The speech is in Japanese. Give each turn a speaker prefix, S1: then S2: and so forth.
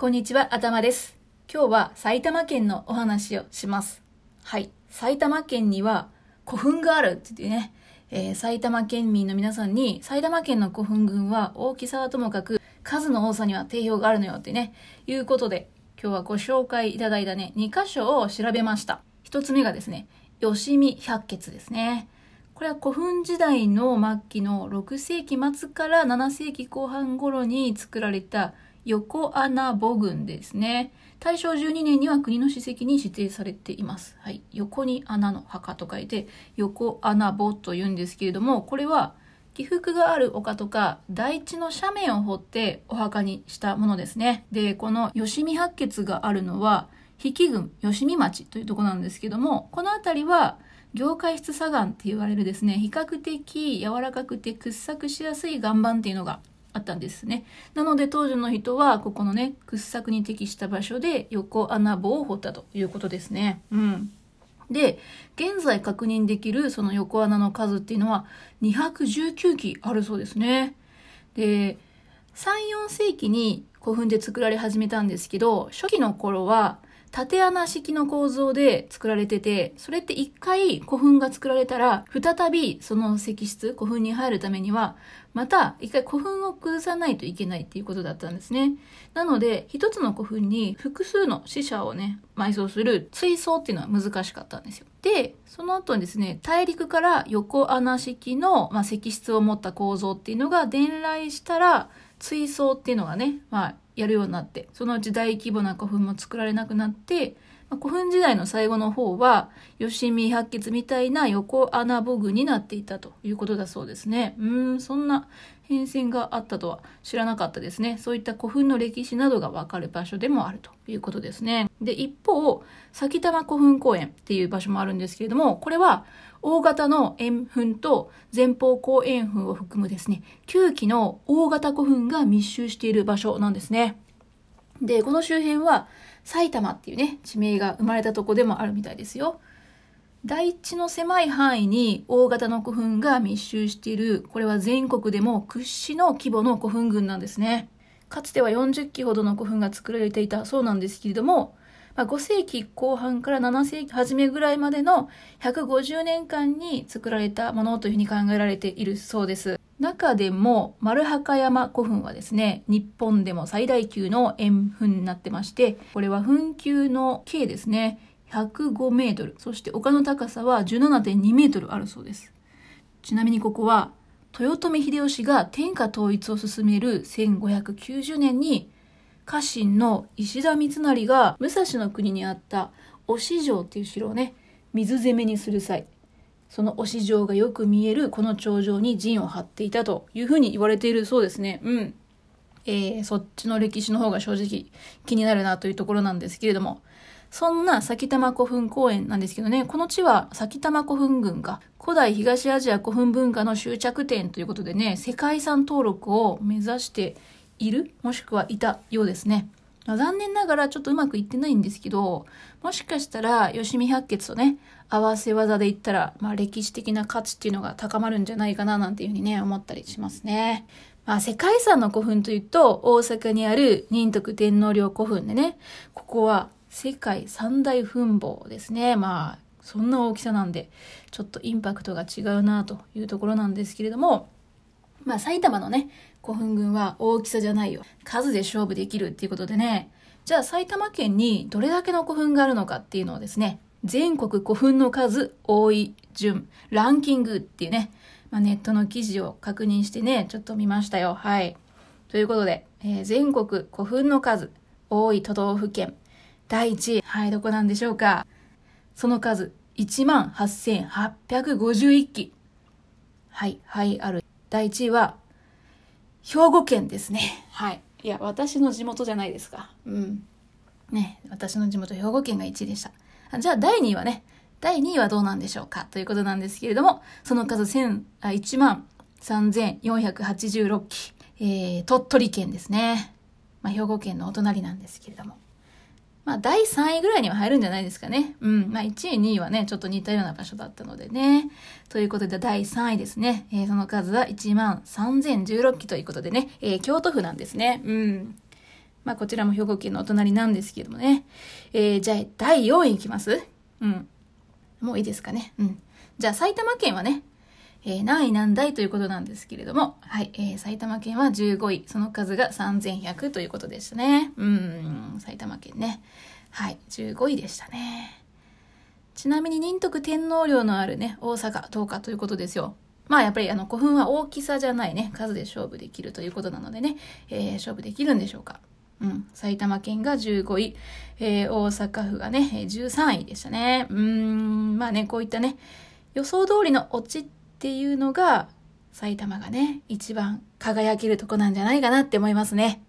S1: こんにちは、頭です。今日は埼玉県のお話をします。はい。埼玉県には古墳があるって言ってね、えー埼玉県民の皆さんに埼玉県の古墳群は大きさはともかく数の多さには定評があるのよってね、いうことで今日はご紹介いただいたね、2箇所を調べました。一つ目がですね、吉見百穴ですね。これは古墳時代の末期の6世紀末から7世紀後半頃に作られた横穴墓群ですね。大正12年には国の史跡に指定されています。はい。横に穴の墓と書いて、横穴墓と言うんですけれども、これは起伏がある丘とか台地の斜面を掘ってお墓にしたものですね。で、この吉見八穴があるのは、比企郡吉見町というとこなんですけども、この辺りは業界質砂岩って言われるですね、比較的柔らかくて掘削しやすい岩盤っていうのがあったんですね。なので当時の人はここのね、掘削に適した場所で横穴墓を掘ったということですね。うん。で、現在確認できるその横穴の数っていうのは219基あるそうですね。で、3、4世紀に古墳で作られ始めたんですけど、初期の頃は縦穴式の構造で作られてて、それって一回古墳が作られたら、再びその石室、古墳に入るためには、また一回古墳を崩さないといけないっていうことだったんですね。なので、一つの古墳に複数の死者をね、埋葬する追葬っていうのは難しかったんですよ。で、その後にですね、大陸から横穴式の、まあ、石室を持った構造っていうのが伝来したら、追葬っていうのがね、まあ、やるようになって、そのうち大規模な古墳も作られなくなって、まあ古墳時代の最後の方は、吉見百穴みたいな横穴墓群になっていたということだそうですね。うん、そんな変遷があったとは知らなかったですね。そういった古墳の歴史などがわかる場所でもあるということですね。で、一方、埼玉古墳公園っていう場所もあるんですけれども、これは大型の円墳と前方後円墳を含むですね、9基の大型古墳が密集している場所なんですね。で、この周辺は埼玉っていうね、地名が生まれたとこでもあるみたいですよ。大地の狭い範囲に大型の古墳が密集している、これは全国でも屈指の規模の古墳群なんですね。かつては40基ほどの古墳が作られていたそうなんですけれども、まあ、5世紀後半から7世紀初めぐらいまでの150年間に作られたものというふうに考えられているそうです。中でも丸墓山古墳はですね、日本でも最大級の円墳になってまして、これは墳丘の径ですね、105メートル、そして丘の高さは17.2メートルあるそうです。ちなみにここは、豊臣秀吉が天下統一を進める1590年に、家臣の石田三成が武蔵の国にあった忍城っていう城をね、水攻めにする際、その忍城がよく見えるこの頂上に陣を張っていたというふうに言われているそうですね。うん。えー、そっちの歴史の方が正直気になるなというところなんですけれども、そんな埼玉古墳公園なんですけどね、この地は埼玉古墳群が古代東アジア古墳文化の終着点ということでね、世界遺産登録を目指している、もしくはいたようですね。まあ残念ながらちょっとうまくいってないんですけど、もしかしたら吉見百穴とね、合わせ技で言ったら、まあ歴史的な価値っていうのが高まるんじゃないかななんていうふうにね、思ったりしますね。まあ世界遺産の古墳というと、大阪にある仁徳天皇陵古墳でね、ここは世界三大墳墓ですね。まあ、そんな大きさなんで、ちょっとインパクトが違うなというところなんですけれども、まあ埼玉のね、古墳群は大きさじゃないよ。数で勝負できるっていうことでね、じゃあ埼玉県にどれだけの古墳があるのかっていうのをですね、全国古墳の数多い順、ランキングっていうね、まあ、ネットの記事を確認してね、ちょっと見ましたよ。はい。ということで、えー全国古墳の数多い都道府県、第1位、はい、どこなんでしょうか。その数、18,851基。はい、はい、ある。第1位は、兵庫県ですね。はい。いや、私の地元じゃないですか。うん。ね、私の地元兵庫県が1位でした。あじゃあ第2位はね、第2位はどうなんでしょうか？ということなんですけれども、その数1000あ1万3486機、えー、鳥取県ですね。まあ、兵庫県のお隣なんですけれども。まあ、第3位ぐらいには入るんじゃないですかね。うん。まあ、1位、2位はね、ちょっと似たような場所だったのでね。ということで、第3位ですね。えーその数は1万3016機ということでね、えー京都府なんですね。うん。まあ、こちらも兵庫県のお隣なんですけどもね。えー、じゃあ、第4位いきます？うん。もういいですかね。うん。じゃあ、埼玉県はね、えー、何位何台ということなんですけれども、はい、えー、埼玉県は15位、その数が3100ということでしたね。うん、埼玉県ね。はい、15位でしたね。ちなみに仁徳天皇陵のあるね、大阪どうかということですよ。まあやっぱりあの古墳は大きさじゃないね、数で勝負できるということなのでね、えー、勝負できるんでしょうか。うん。埼玉県が15位、えー、大阪府がね、13位でしたね。うん、まあね、こういったね、予想通りのオチっていうのが、埼玉がね、一番輝けるとこなんじゃないかなって思いますね。